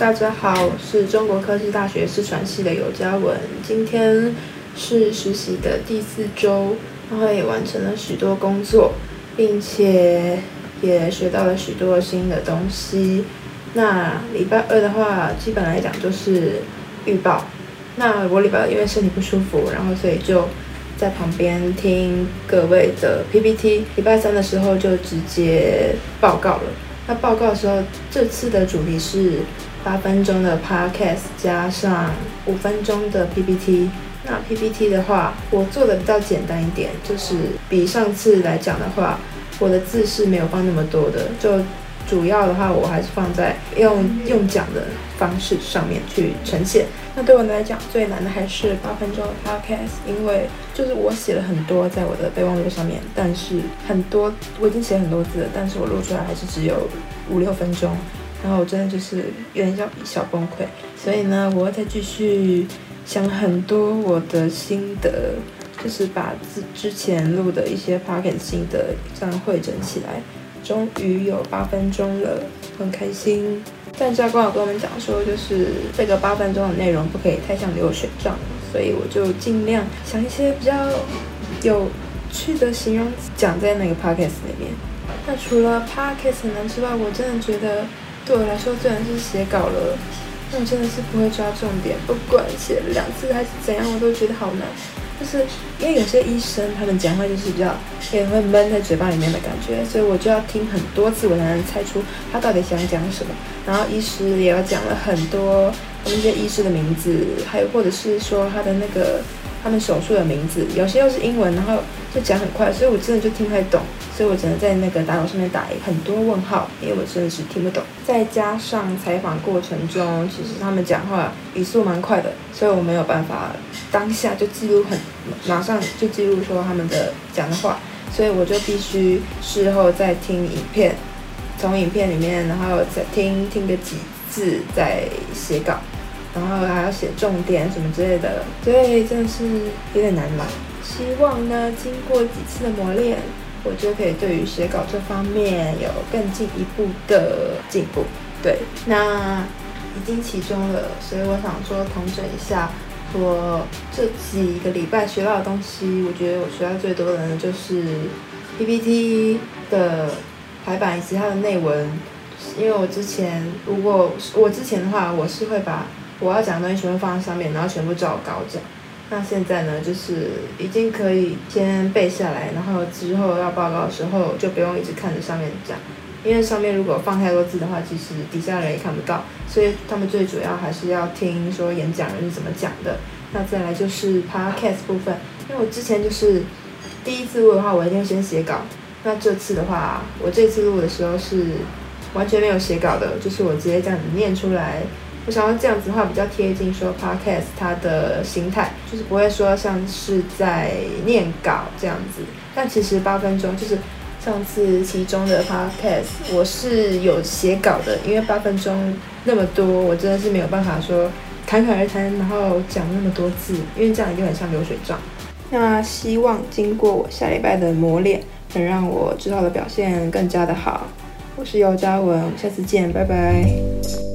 大家好，我是中国科技大学视传系的尤嘉文。今天是实习的第四周，然后也完成了许多工作，并且也学到了许多新的东西。那礼拜二的话，基本来讲就是预报。那我礼拜二因为身体不舒服，然后所以就在旁边听各位的 PPT。礼拜三的时候就直接报告了。那报告的时候，这次的主题是八分钟的 podcast 加上五分钟的 PPT。那 PPT 的话，我做的比较简单一点，就是比上次来讲的话，我的字是没有放那么多的，就。主要的话，我还是放在用用讲的方式上面去呈现。那对我来讲，最难的还是八分钟的 podcast，因为就是我写了很多在我的备忘录上面，但是很多我已经写很多字了，但是我录出来还是只有五六分钟，然后我真的就是有点小小崩溃。所以呢，我会再继续想很多我的心得，就是把之之前录的一些 podcast 心得这样汇整起来。终于有八分钟了，很开心。但教官有跟我们讲说，就是这个八分钟的内容不可以太像流水账，所以我就尽量想一些比较有趣的形容词讲在那个 podcast 里面。那除了 podcast 很难之外，我真的觉得对我来说虽然是写稿了。但我真的是不会抓重点，不管写了两次还是怎样，我都觉得好难。就是因为有些医生他们讲话就是比较也会闷在嘴巴里面的感觉，所以我就要听很多次，我才能猜出他到底想讲什么。然后医师也要讲了很多那些医师的名字，还有或者是说他的那个他们手术的名字，有些又是英文，然后就讲很快，所以我真的就听不太懂。所以我只能在那个打稿上面打很多问号，因为我真的是听不懂。再加上采访过程中，其实他们讲话语速蛮快的，所以我没有办法当下就记录很，马上就记录说他们的讲的话，所以我就必须事后再听影片，从影片里面，然后再听听个几字再写稿，然后还要写重点什么之类的，所以真的是有点难嘛。希望呢，经过几次的磨练。我就可以对于写稿这方面有更进一步的进步。对，那已经其中了，所以我想说统整一下我这几个礼拜学到的东西。我觉得我学到最多的呢，就是 PPT 的排版以及它的内文。因为我之前如果我之前的话，我是会把我要讲的东西全部放在上面，然后全部照稿讲。那现在呢，就是已经可以先背下来，然后之后要报告的时候就不用一直看着上面讲，因为上面如果放太多字的话，其实底下人也看不到，所以他们最主要还是要听说演讲人是怎么讲的。那再来就是 podcast 部分，因为我之前就是第一次录的话，我一定会先写稿。那这次的话，我这次录的时候是完全没有写稿的，就是我直接这样子念出来。我想要这样子的话比较贴近说 podcast 它的心态，就是不会说像是在念稿这样子。但其实八分钟就是上次其中的 podcast 我是有写稿的，因为八分钟那么多，我真的是没有办法说侃侃而谈，然后讲那么多字，因为这样就很像流水账。那希望经过我下礼拜的磨练，能让我之后的表现更加的好。我是尤嘉文，下次见，拜拜。